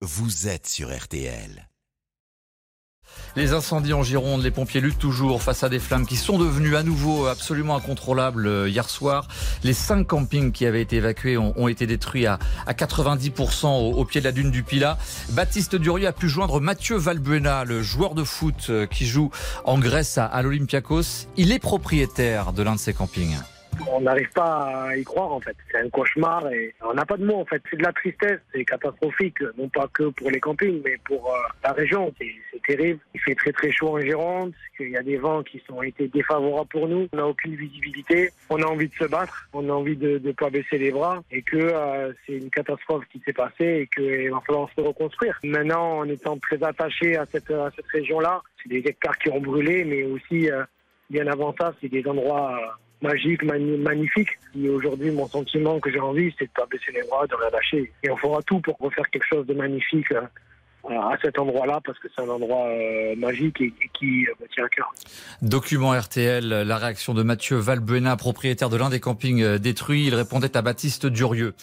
vous êtes sur RTL. Les incendies en Gironde, les pompiers luttent toujours face à des flammes qui sont devenues à nouveau absolument incontrôlables euh, hier soir. Les cinq campings qui avaient été évacués ont, été détruits à, 90% au, pied de la dune du Pilat. Baptiste Durieux a pu joindre Mathieu Valbuena, le joueur de foot euh, qui joue en Grèce à l'Olympiakos. Il est propriétaire de l'un de ces campings on n'arrive pas à y croire en fait. C'est un cauchemar et on n'a pas de mots en fait. C'est de la tristesse, c'est catastrophique, non pas que pour les campings, mais pour euh, la région. C'est terrible. Il fait très très chaud en Gironde, il y a des vents qui sont été défavorables pour nous. On n'a aucune visibilité. On a envie de se battre, on a envie de ne pas baisser les bras et que euh, c'est une catastrophe qui s'est passée et qu'il va falloir se reconstruire. Maintenant, en étant très attaché à cette, région-là, c'est des hectares qui ont brûlé, mais aussi euh, bien avant ça, c'est des endroits magique, magnifique. Et aujourd'hui, mon sentiment que j'ai envie, c'est de pas baisser les bras, de rien lâcher. Et on fera tout pour refaire quelque chose de magnifique euh, à cet endroit-là parce que c'est un endroit euh, magique et, qui euh, me tient à cœur. Document RTL, la réaction de Mathieu Valbuena, propriétaire de l'un des campings détruits. Il répondait à Baptiste Durieux.